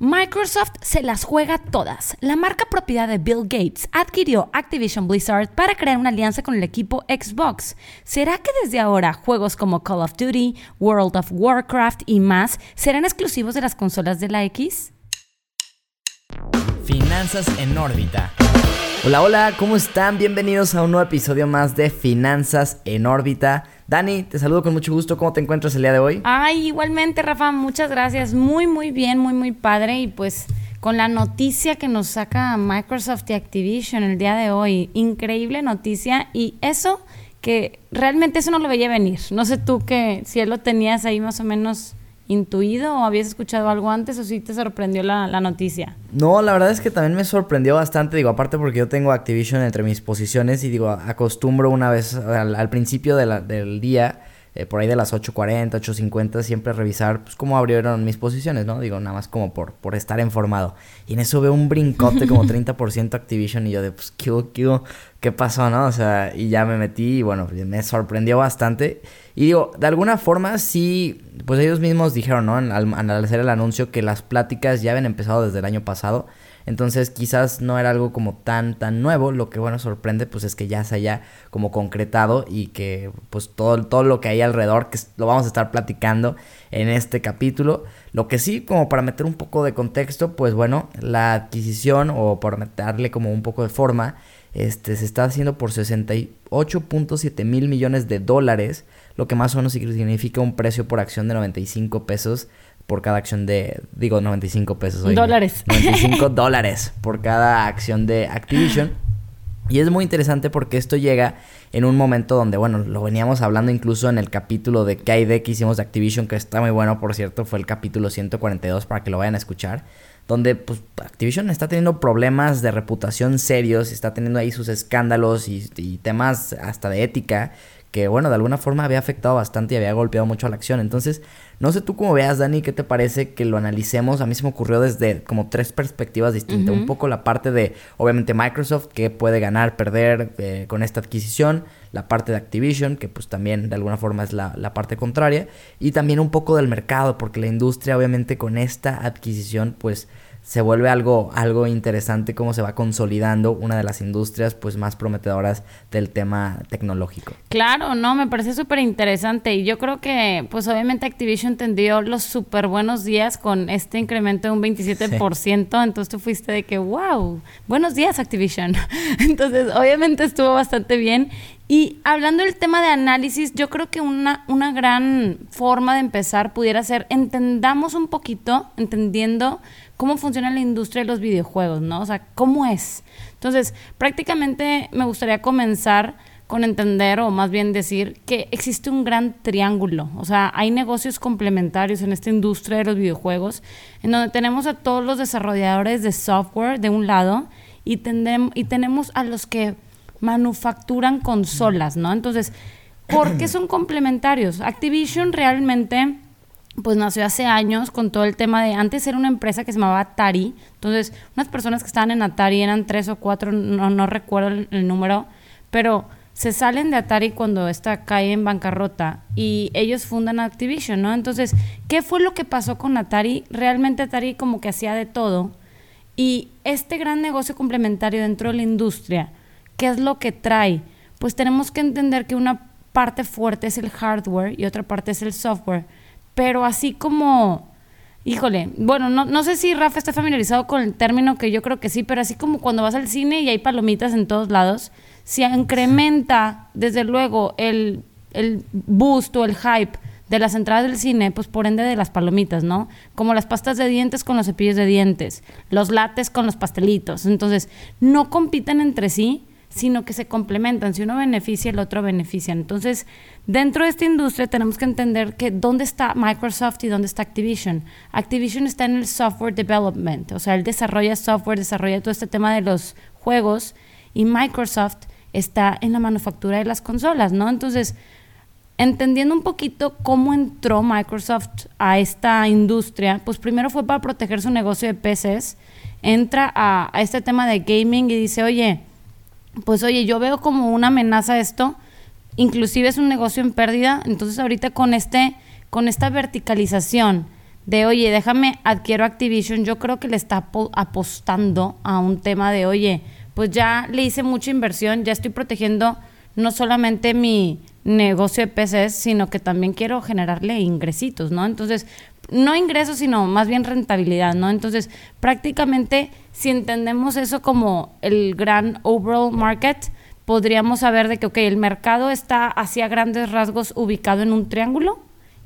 Microsoft se las juega todas. La marca propiedad de Bill Gates adquirió Activision Blizzard para crear una alianza con el equipo Xbox. ¿Será que desde ahora juegos como Call of Duty, World of Warcraft y más serán exclusivos de las consolas de la X? Finanzas en órbita. Hola, hola, ¿cómo están? Bienvenidos a un nuevo episodio más de Finanzas en órbita. Dani, te saludo con mucho gusto. ¿Cómo te encuentras el día de hoy? Ay, igualmente, Rafa, muchas gracias. Muy, muy bien, muy, muy padre. Y pues con la noticia que nos saca Microsoft y Activision el día de hoy. Increíble noticia. Y eso que realmente eso no lo veía venir. No sé tú que si él lo tenías ahí más o menos intuido o habías escuchado algo antes o si te sorprendió la, noticia? No, la verdad es que también me sorprendió bastante, digo, aparte porque yo tengo Activision entre mis posiciones y digo, acostumbro una vez al, principio del día eh, por ahí de las 8.40, 8.50, siempre revisar pues, cómo abrieron mis posiciones, ¿no? Digo, nada más como por, por estar informado. Y en eso veo un brincote como 30% Activision y yo de, pues, ¿qué, qué, qué pasó, no? O sea, y ya me metí y bueno, me sorprendió bastante. Y digo, de alguna forma sí, pues ellos mismos dijeron, ¿no? Al, al hacer el anuncio que las pláticas ya habían empezado desde el año pasado. Entonces quizás no era algo como tan, tan nuevo. Lo que bueno sorprende pues es que ya se haya como concretado y que pues todo, todo lo que hay alrededor, que lo vamos a estar platicando en este capítulo. Lo que sí, como para meter un poco de contexto, pues bueno, la adquisición o por meterle como un poco de forma, este, se está haciendo por 68.7 mil millones de dólares, lo que más o menos significa un precio por acción de 95 pesos por cada acción de, digo, 95 pesos. Hoy, dólares. 95 dólares por cada acción de Activision. Y es muy interesante porque esto llega en un momento donde, bueno, lo veníamos hablando incluso en el capítulo de KD que hicimos de Activision, que está muy bueno, por cierto, fue el capítulo 142 para que lo vayan a escuchar, donde pues Activision está teniendo problemas de reputación serios, está teniendo ahí sus escándalos y, y temas hasta de ética que bueno, de alguna forma había afectado bastante y había golpeado mucho a la acción. Entonces, no sé tú cómo veas, Dani, ¿qué te parece que lo analicemos? A mí se me ocurrió desde como tres perspectivas distintas. Un poco la parte de, obviamente, Microsoft, que puede ganar, perder eh, con esta adquisición. La parte de Activision, que pues también de alguna forma es la, la parte contraria. Y también un poco del mercado, porque la industria, obviamente, con esta adquisición, pues se vuelve algo, algo interesante cómo se va consolidando una de las industrias pues más prometedoras del tema tecnológico. Claro, no, me parece súper interesante y yo creo que pues obviamente Activision tendió los súper buenos días con este incremento de un 27%, entonces tú fuiste de que, wow, buenos días Activision. entonces obviamente estuvo bastante bien y hablando del tema de análisis, yo creo que una, una gran forma de empezar pudiera ser entendamos un poquito, entendiendo cómo funciona la industria de los videojuegos, ¿no? O sea, cómo es. Entonces, prácticamente me gustaría comenzar con entender, o más bien decir, que existe un gran triángulo. O sea, hay negocios complementarios en esta industria de los videojuegos, en donde tenemos a todos los desarrolladores de software de un lado y, y tenemos a los que manufacturan consolas, ¿no? Entonces, ¿por qué son complementarios? Activision realmente pues nació hace años con todo el tema de, antes era una empresa que se llamaba Atari, entonces unas personas que estaban en Atari eran tres o cuatro, no, no recuerdo el, número, pero se salen de Atari cuando esta cae en bancarrota y ellos fundan Activision, ¿no? Entonces, ¿qué fue lo que pasó con Atari? Realmente Atari como que hacía de todo y este gran negocio complementario dentro de la industria, ¿qué es lo que trae? Pues tenemos que entender que una parte fuerte es el hardware y otra parte es el software pero así como, híjole, bueno, no, no sé si Rafa está familiarizado con el término que yo creo que sí, pero así como cuando vas al cine y hay palomitas en todos lados, si incrementa desde luego el, el boost o el hype de las entradas del cine, pues por ende de las palomitas, ¿no? Como las pastas de dientes con los cepillos de dientes, los lates con los pastelitos. Entonces, no compiten entre sí, sino que se complementan. Si uno beneficia, el otro beneficia. Entonces, dentro de esta industria tenemos que entender que dónde está Microsoft y dónde está Activision. Activision está en el software development, o sea, él desarrolla software, desarrolla todo este tema de los juegos y Microsoft está en la manufactura de las consolas, ¿no? Entonces, entendiendo un poquito cómo entró Microsoft a esta industria, pues primero fue para proteger su negocio de PCs, entra a, este tema de gaming y dice, oye, pues oye, yo veo como una amenaza esto, inclusive es un negocio en pérdida, entonces ahorita con este con esta verticalización de, oye, déjame, adquiero Activision, yo creo que le está apostando a un tema de, oye, pues ya le hice mucha inversión, ya estoy protegiendo no solamente mi negocio de PCs, sino que también quiero generarle ingresitos, ¿no? Entonces, no ingresos, sino más bien rentabilidad, ¿no? Entonces, prácticamente, si entendemos eso como el gran overall market, podríamos saber de que, ok, el mercado está hacia grandes rasgos ubicado en un triángulo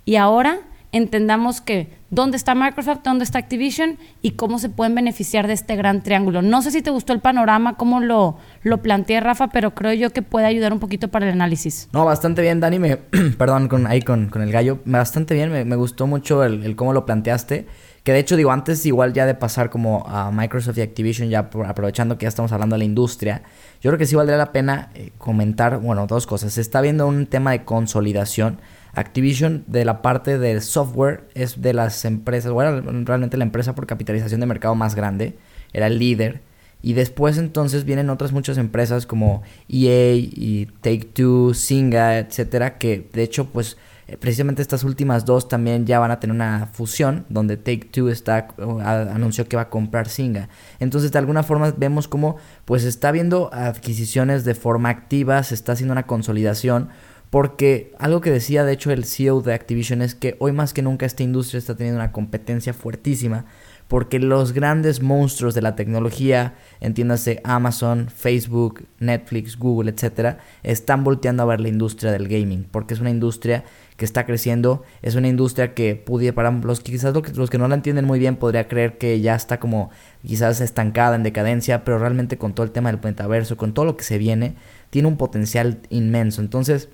y ahora entendamos que dónde está Microsoft, dónde está Activision y cómo se pueden beneficiar de este gran triángulo. No sé si te gustó el panorama, cómo lo, lo planteé, Rafa, pero creo yo que puede ayudar un poquito para el análisis. No, bastante bien, Dani. Me, perdón, con, ahí con, con, el gallo. Bastante bien, me, gustó mucho el, cómo lo planteaste. Que de hecho, digo, antes igual ya de pasar como a Microsoft y Activision, ya aprovechando que ya estamos hablando de la industria, yo creo que sí valdría la pena eh, comentar, bueno, dos cosas. Se está viendo un tema de consolidación Activision de la parte del software es de las empresas, bueno, realmente la empresa por capitalización de mercado más grande, era el líder. Y después entonces vienen otras muchas empresas como EA y Take Two, Singa, etcétera, que de hecho pues eh, precisamente estas últimas dos también ya van a tener una fusión donde Take Two está anunció que va a comprar Singa. Entonces de alguna forma vemos como pues está habiendo adquisiciones de forma activa, se está haciendo una consolidación porque algo que decía de hecho el CEO de Activision es que hoy más que nunca esta industria está teniendo una competencia fuertísima porque los grandes monstruos de la tecnología, entiéndase Amazon, Facebook, Netflix, Google, etcétera, están volteando a ver la industria del gaming, porque es una industria que está creciendo, es una industria que pudiera, para los quizás los que no la entienden muy bien, podría creer que ya está como quizás estancada en decadencia, pero realmente con todo el tema del metaverso, con todo lo que se viene, tiene un potencial inmenso. Entonces,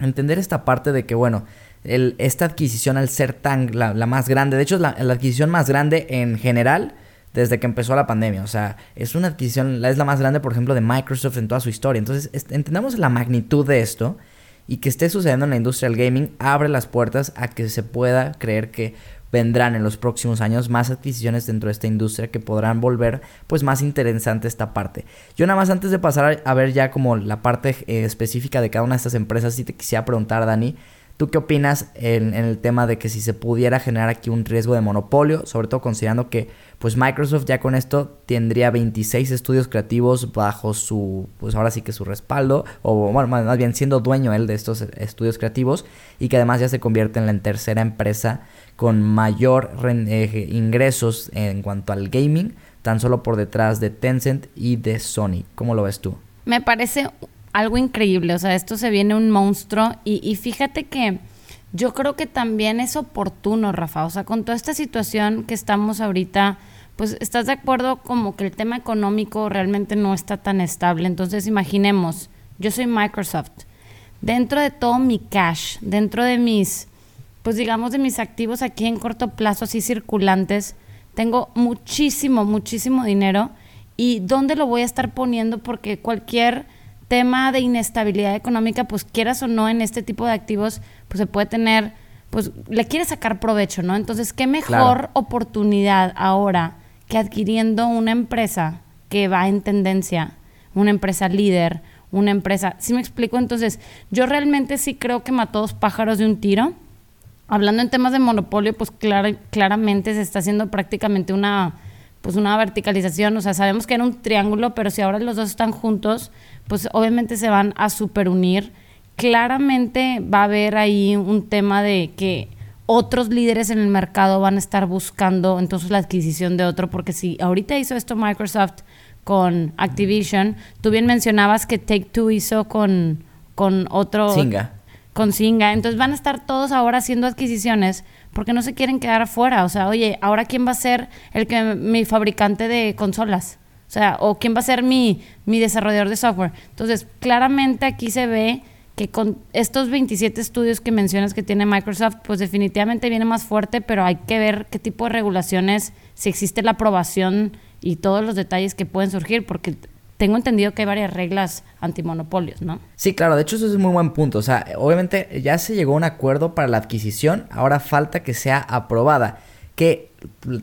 entender esta parte de que, bueno, esta adquisición al ser tan la, más grande, de hecho es la, adquisición más grande en general desde que empezó la pandemia, o sea, es una adquisición, es la más grande, por ejemplo, de Microsoft en toda su historia. Entonces, entendamos la magnitud de esto y que esté sucediendo en la industria del gaming abre las puertas a que se pueda creer que vendrán en los próximos años más adquisiciones dentro de esta industria que podrán volver pues más interesante esta parte. Yo nada más antes de pasar a ver ya como la parte eh, específica de cada una de estas empresas, si te quisiera preguntar Dani, ¿Tú qué opinas en, el tema de que si se pudiera generar aquí un riesgo de monopolio, sobre todo considerando que pues Microsoft ya con esto tendría 26 estudios creativos bajo su, pues ahora sí que su respaldo, o bueno, más bien siendo dueño él de estos estudios creativos y que además ya se convierte en la tercera empresa con mayor eh, ingresos en cuanto al gaming, tan solo por detrás de Tencent y de Sony. ¿Cómo lo ves tú? Me parece algo increíble, o sea, esto se viene un monstruo y, fíjate que yo creo que también es oportuno, Rafa, o sea, con toda esta situación que estamos ahorita, pues estás de acuerdo como que el tema económico realmente no está tan estable, entonces imaginemos, yo soy Microsoft, dentro de todo mi cash, dentro de mis, pues digamos de mis activos aquí en corto plazo, así circulantes, tengo muchísimo, muchísimo dinero y dónde lo voy a estar poniendo porque cualquier tema de inestabilidad económica, pues quieras o no en este tipo de activos, pues se puede tener, pues le quiere sacar provecho, ¿no? Entonces, ¿qué mejor oportunidad ahora que adquiriendo una empresa que va en tendencia, una empresa líder, una empresa, ¿sí me explico? Entonces, yo realmente sí creo que mató dos pájaros de un tiro. Hablando en temas de monopolio, pues claramente se está haciendo prácticamente una pues una verticalización, o sea, sabemos que era un triángulo, pero si ahora los dos están juntos, pues obviamente se van a superunir. Claramente va a haber ahí un tema de que otros líderes en el mercado van a estar buscando entonces la adquisición de otro, porque si ahorita hizo esto Microsoft con Activision, tú bien mencionabas que Take Two hizo con, con otro... Singa. Con Singa, entonces van a estar todos ahora haciendo adquisiciones porque no se quieren quedar afuera. O sea, oye, ahora quién va a ser el que mi fabricante de consolas. O sea, o quién va a ser mi, mi desarrollador de software. Entonces, claramente aquí se ve que con estos 27 estudios que mencionas que tiene Microsoft, pues definitivamente viene más fuerte, pero hay que ver qué tipo de regulaciones, si existe la aprobación y todos los detalles que pueden surgir, porque tengo entendido que hay varias reglas antimonopolios, ¿no? Sí, claro, de hecho eso es un muy buen punto. O sea, obviamente ya se llegó a un acuerdo para la adquisición, ahora falta que sea aprobada. Que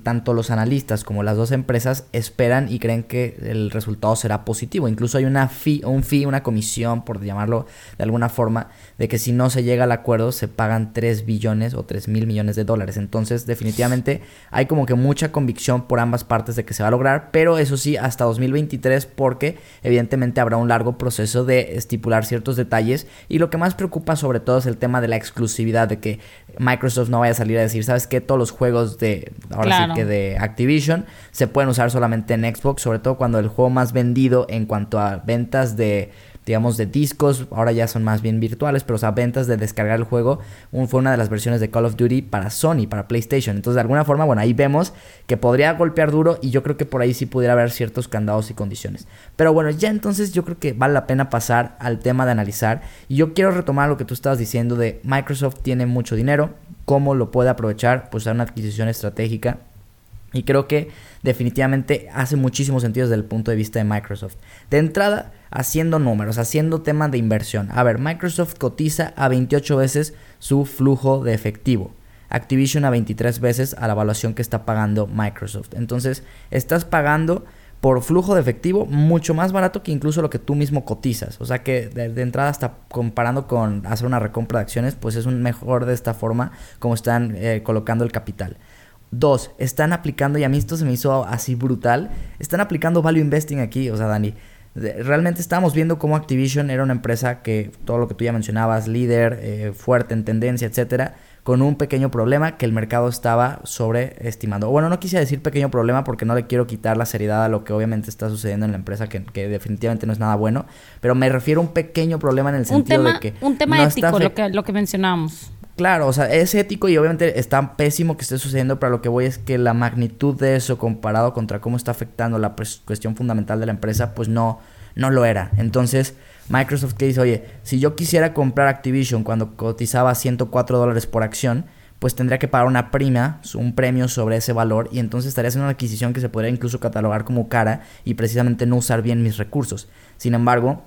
tanto los analistas como las dos empresas esperan y creen que el resultado será positivo. Incluso hay una fee, un fee, una comisión, por llamarlo de alguna forma, de que si no se llega al acuerdo se pagan 3 billones o 3 mil millones de dólares. Entonces, definitivamente hay como que mucha convicción por ambas partes de que se va a lograr, pero eso sí, hasta 2023 porque evidentemente habrá un largo proceso de estipular ciertos detalles y lo que más preocupa sobre todo es el tema de la exclusividad, de que Microsoft no vaya a salir a decir, ¿sabes qué? Todos los juegos de, ahora sí que de Activision, se pueden usar solamente en Xbox, sobre todo cuando el juego más vendido en cuanto a ventas de digamos, de discos, ahora ya son más bien virtuales, pero o sea, ventas de descargar el juego, fue una de las versiones de Call of Duty para Sony, para PlayStation. Entonces, de alguna forma, bueno, ahí vemos que podría golpear duro y yo creo que por ahí sí pudiera haber ciertos candados y condiciones. Pero bueno, ya entonces yo creo que vale la pena pasar al tema de analizar y yo quiero retomar lo que tú estabas diciendo de Microsoft tiene mucho dinero, cómo lo puede aprovechar, pues a una adquisición estratégica y creo que definitivamente hace muchísimo sentido desde el punto de vista de Microsoft. De entrada, haciendo números, haciendo temas de inversión. A ver, Microsoft cotiza a 28 veces su flujo de efectivo. Activision a 23 veces a la evaluación que está pagando Microsoft. Entonces, estás pagando por flujo de efectivo mucho más barato que incluso lo que tú mismo cotizas. O sea que de, entrada hasta comparando con hacer una recompra de acciones, pues es un mejor de esta forma como están eh, colocando el capital. Dos, están aplicando, y a mí esto se me hizo así brutal, están aplicando value investing aquí, o sea, Dani. Realmente estábamos viendo cómo Activision era una empresa que, todo lo que tú ya mencionabas, líder, eh, fuerte en tendencia, etcétera, con un pequeño problema que el mercado estaba sobreestimando. Bueno, no quise decir pequeño problema porque no le quiero quitar la seriedad a lo que obviamente está sucediendo en la empresa, que, definitivamente no es nada bueno, pero me refiero a un pequeño problema en el sentido de que... Un tema ético, lo que, lo que mencionamos. Claro, o sea, es ético y obviamente está pésimo que esté sucediendo, pero lo que voy es que la magnitud de eso comparado contra cómo está afectando la cuestión fundamental de la empresa, pues no, no lo era. Entonces, Microsoft que dice, oye, si yo quisiera comprar Activision cuando cotizaba 104 dólares por acción, pues tendría que pagar una prima, un premio sobre ese valor y entonces estaría haciendo una adquisición que se podría incluso catalogar como cara y precisamente no usar bien mis recursos. Sin embargo,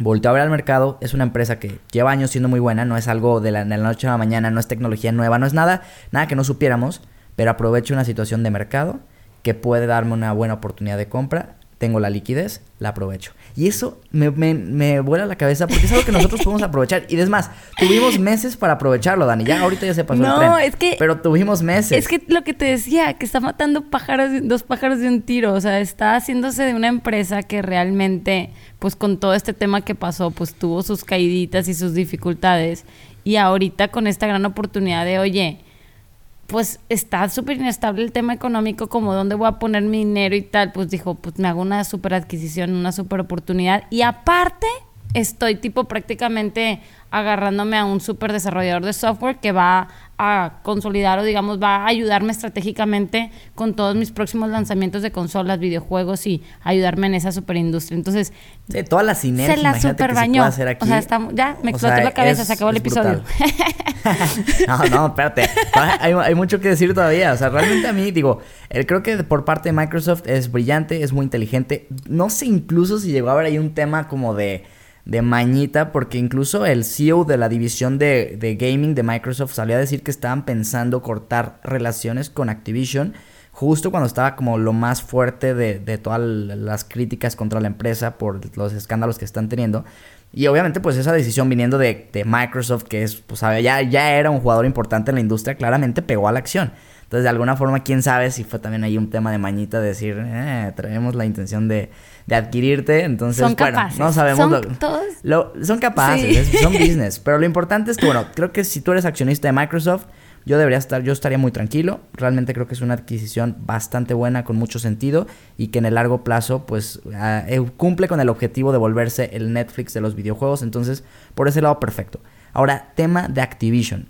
volteó a ver al mercado, es una empresa que lleva años siendo muy buena, no es algo de la, noche a la mañana, no es tecnología nueva, no es nada, nada que no supiéramos, pero aprovecho una situación de mercado que puede darme una buena oportunidad de compra, tengo la liquidez, la aprovecho. Y eso me, me, vuela la cabeza porque es algo que nosotros podemos aprovechar. Y es más, tuvimos meses para aprovecharlo, Dani. Ya ahorita ya se pasó el tren. es que... Pero tuvimos meses. Es que lo que te decía, que está matando pájaros, dos pájaros de un tiro. O sea, está haciéndose de una empresa que realmente pues con todo este tema que pasó, pues tuvo sus caíditas y sus dificultades. Y ahorita con esta gran oportunidad de, oye, pues está súper inestable el tema económico, como dónde voy a poner mi dinero y tal, pues dijo, pues me hago una super adquisición, una super oportunidad. Y aparte, estoy tipo prácticamente agarrándome a un super desarrollador de software que va a consolidar o digamos va a ayudarme estratégicamente con todos mis próximos lanzamientos de consolas, videojuegos y ayudarme en esa super industria. Entonces, sí, toda la sinergia se la super bañó. O sea, ya me explotó la cabeza, se acabó el episodio. no, no, espérate. Hay, hay, mucho que decir todavía. O sea, realmente a mí digo, creo que por parte de Microsoft es brillante, es muy inteligente. No sé incluso si llegó a haber ahí un tema como de de mañita, porque incluso el CEO de la división de, gaming de Microsoft salió a decir que estaban pensando cortar relaciones con Activision justo cuando estaba como lo más fuerte de, de todas las críticas contra la empresa por los escándalos que están teniendo. Y obviamente pues esa decisión viniendo de, Microsoft, que es, pues ya, ya era un jugador importante en la industria, claramente pegó a la acción. Entonces, de alguna forma, quién sabe si fue también ahí un tema de mañita de decir, eh, traemos la intención de, de adquirirte. Entonces, son bueno, capaces. no sabemos. Son todos. son capaces, son business. Pero lo importante es que, bueno, creo que si tú eres accionista de Microsoft, yo debería estar, yo estaría muy tranquilo. Realmente creo que es una adquisición bastante buena, con mucho sentido y que en el largo plazo, pues, ah, eh, cumple con el objetivo de volverse el Netflix de los videojuegos. Entonces, por ese lado, perfecto. Ahora, tema de Activision.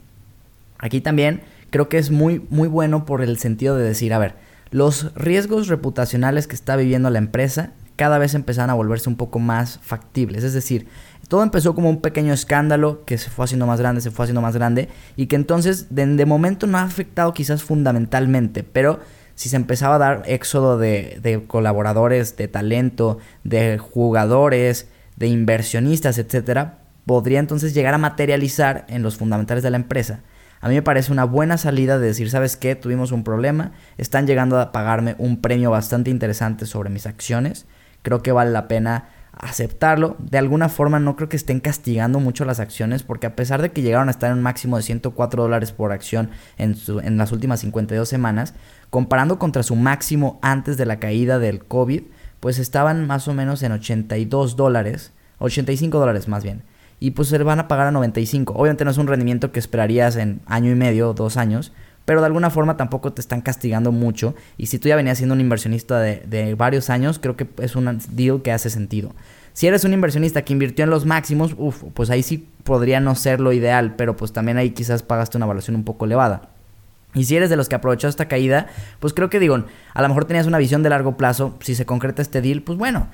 Aquí también creo que es muy, muy bueno por el sentido de decir, a ver, los riesgos reputacionales que está viviendo la empresa cada vez empezaron a volverse un poco más factibles. Es decir, todo empezó como un pequeño escándalo que se fue haciendo más grande, se fue haciendo más grande y que entonces de, de momento no ha afectado quizás fundamentalmente, pero si se empezaba a dar éxodo de, de colaboradores, de talento, de jugadores, de inversionistas, etcétera, podría entonces llegar a materializar en los fundamentales de la empresa a mí me parece una buena salida de decir, ¿sabes qué? Tuvimos un problema, están llegando a pagarme un premio bastante interesante sobre mis acciones, creo que vale la pena aceptarlo. De alguna forma no creo que estén castigando mucho las acciones porque a pesar de que llegaron a estar en un máximo de 104 dólares por acción en, en las últimas 52 semanas, comparando contra su máximo antes de la caída del COVID, pues estaban más o menos en 82 dólares, 85 dólares más bien. Y pues se van a pagar a 95. Obviamente no es un rendimiento que esperarías en año y medio, dos años, pero de alguna forma tampoco te están castigando mucho. Y si tú ya venías siendo un inversionista de, varios años, creo que es un deal que hace sentido. Si eres un inversionista que invirtió en los máximos, uf, pues ahí sí podría no ser lo ideal, pero pues también ahí quizás pagaste una evaluación un poco elevada. Y si eres de los que aprovechó esta caída, pues creo que digo, a lo mejor tenías una visión de largo plazo, si se concreta este deal, pues bueno,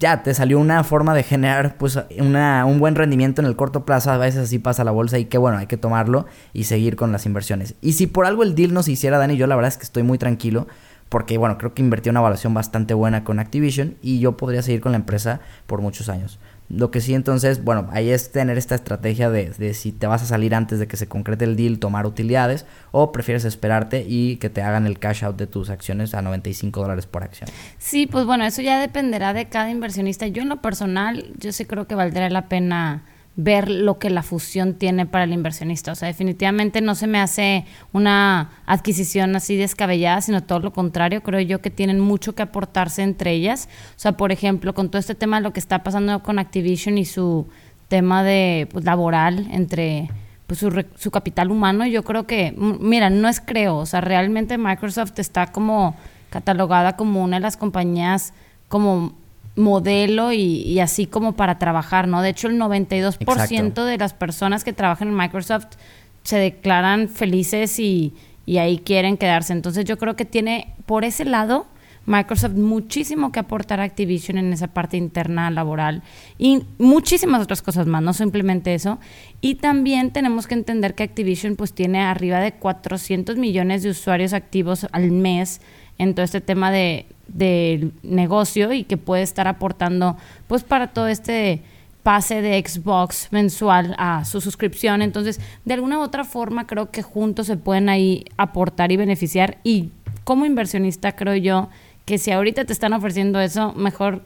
ya te salió una forma de generar pues una, un buen rendimiento en el corto plazo. A veces así pasa la bolsa y que bueno, hay que tomarlo y seguir con las inversiones. Y si por algo el deal no se hiciera, Dani, yo la verdad es que estoy muy tranquilo porque bueno, creo que invertí una evaluación bastante buena con Activision y yo podría seguir con la empresa por muchos años. Lo que sí entonces, bueno, ahí es tener esta estrategia de, si te vas a salir antes de que se concrete el deal, tomar utilidades, o prefieres esperarte y que te hagan el cash out de tus acciones a 95 dólares por acción. Sí, pues bueno, eso ya dependerá de cada inversionista. Yo en lo personal, yo sí creo que valdría la pena ver lo que la fusión tiene para el inversionista. O sea, definitivamente no se me hace una adquisición así descabellada, sino todo lo contrario. Creo yo que tienen mucho que aportarse entre ellas. O sea, por ejemplo, con todo este tema de lo que está pasando con Activision y su tema de pues, laboral entre pues, su, su capital humano, yo creo que, mira, no es creo, o sea, realmente Microsoft está como catalogada como una de las compañías como modelo y, así como para trabajar, ¿no? De hecho, el 92% de las personas que trabajan en Microsoft se declaran felices y, y, ahí quieren quedarse. Entonces yo creo que tiene por ese lado Microsoft muchísimo que aportar a Activision en esa parte interna laboral y muchísimas otras cosas más, no simplemente eso. Y también tenemos que entender que Activision pues tiene arriba de 400 millones de usuarios activos al mes en todo este tema de, del negocio y que puede estar aportando pues para todo este pase de Xbox mensual a su suscripción. Entonces, de alguna u otra forma creo que juntos se pueden ahí aportar y beneficiar y como inversionista creo yo que si ahorita te están ofreciendo eso, mejor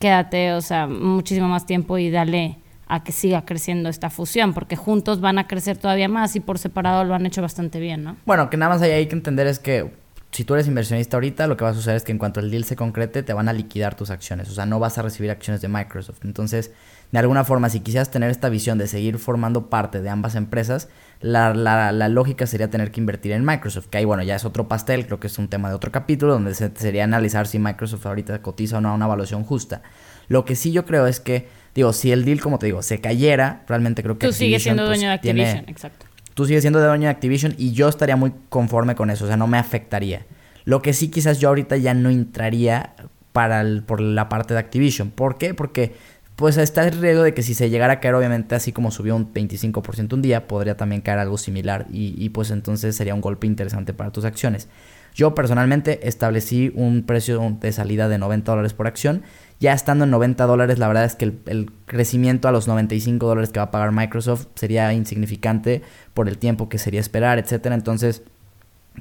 quédate, o sea, muchísimo más tiempo y dale a que siga creciendo esta fusión, porque juntos van a crecer todavía más y por separado lo han hecho bastante bien, ¿no? Bueno, que nada más hay, hay que entender es que si tú eres inversionista ahorita, lo que va a suceder es que en cuanto el deal se concrete, te van a liquidar tus acciones. O sea, no vas a recibir acciones de Microsoft. Entonces, de alguna forma, si quisieras tener esta visión de seguir formando parte de ambas empresas, la, la, lógica sería tener que invertir en Microsoft. Que ahí, bueno, ya es otro pastel, creo que es un tema de otro capítulo, donde se, sería analizar si Microsoft ahorita cotiza o no a una evaluación justa. Lo que sí yo creo es que, digo, si el deal, como te digo, se cayera, realmente creo que... Tú sigues siendo dueño de pues, Activision, exacto tú sigues siendo dueño de Activision y yo estaría muy conforme con eso, o sea, no me afectaría. Lo que sí quizás yo ahorita ya no entraría para por la parte de Activision. ¿Por qué? Porque pues está el riesgo de que si se llegara a caer, obviamente, así como subió un 25% un día, podría también caer algo similar y, pues entonces sería un golpe interesante para tus acciones. Yo personalmente establecí un precio de salida de 90 dólares por acción. Ya estando en 90 dólares, la verdad es que el, crecimiento a los 95 dólares que va a pagar Microsoft sería insignificante por el tiempo que sería esperar, etcétera. Entonces,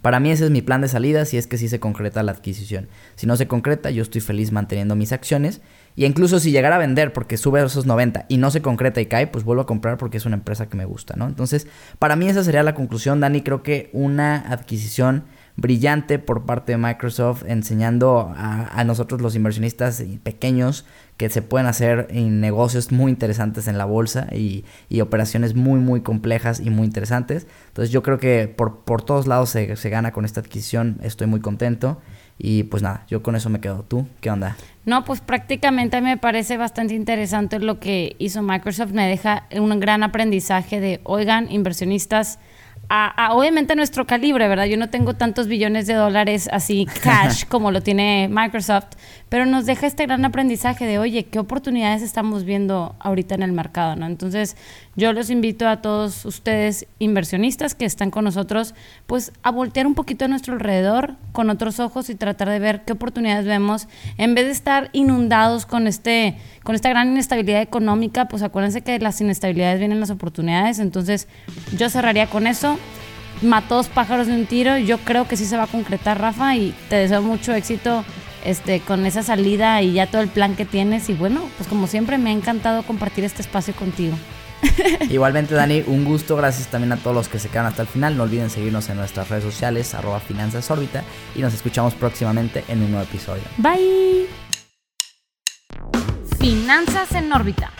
para mí ese es mi plan de salida si es que sí se concreta la adquisición. Si no se concreta, yo estoy feliz manteniendo mis acciones. Y incluso si llegara a vender porque sube a esos 90 y no se concreta y cae, pues vuelvo a comprar porque es una empresa que me gusta, ¿no? Entonces, para mí esa sería la conclusión, Dani. Creo que una adquisición brillante por parte de Microsoft enseñando a, nosotros los inversionistas pequeños que se pueden hacer en negocios muy interesantes en la bolsa y, operaciones muy muy complejas y muy interesantes. Entonces yo creo que por, por todos lados se, se gana con esta adquisición, estoy muy contento. Y pues nada, yo con eso me quedo. ¿Tú qué onda? No, pues prácticamente me parece bastante interesante lo que hizo Microsoft. Me deja un gran aprendizaje de, oigan, inversionistas, a, obviamente a nuestro calibre, ¿verdad? Yo no tengo tantos billones de dólares así cash como lo tiene Microsoft, pero nos deja este gran aprendizaje de, oye, qué oportunidades estamos viendo ahorita en el mercado, ¿no? Entonces, yo los invito a todos ustedes inversionistas que están con nosotros, pues a voltear un poquito a nuestro alrededor con otros ojos y tratar de ver qué oportunidades vemos, en vez de estar inundados con este con esta gran inestabilidad económica, pues acuérdense que de las inestabilidades vienen las oportunidades, entonces yo cerraría con eso. mató dos pájaros de un tiro. Yo creo que sí se va a concretar, Rafa, y te deseo mucho éxito este, con esa salida y ya todo el plan que tienes. Y bueno, pues como siempre me ha encantado compartir este espacio contigo. Igualmente, Dani, un gusto. Gracias también a todos los que se quedan hasta el final. No olviden seguirnos en nuestras redes sociales, arroba Finanzas Órbita, y nos escuchamos próximamente en un nuevo episodio. Bye. Finanzas en órbita.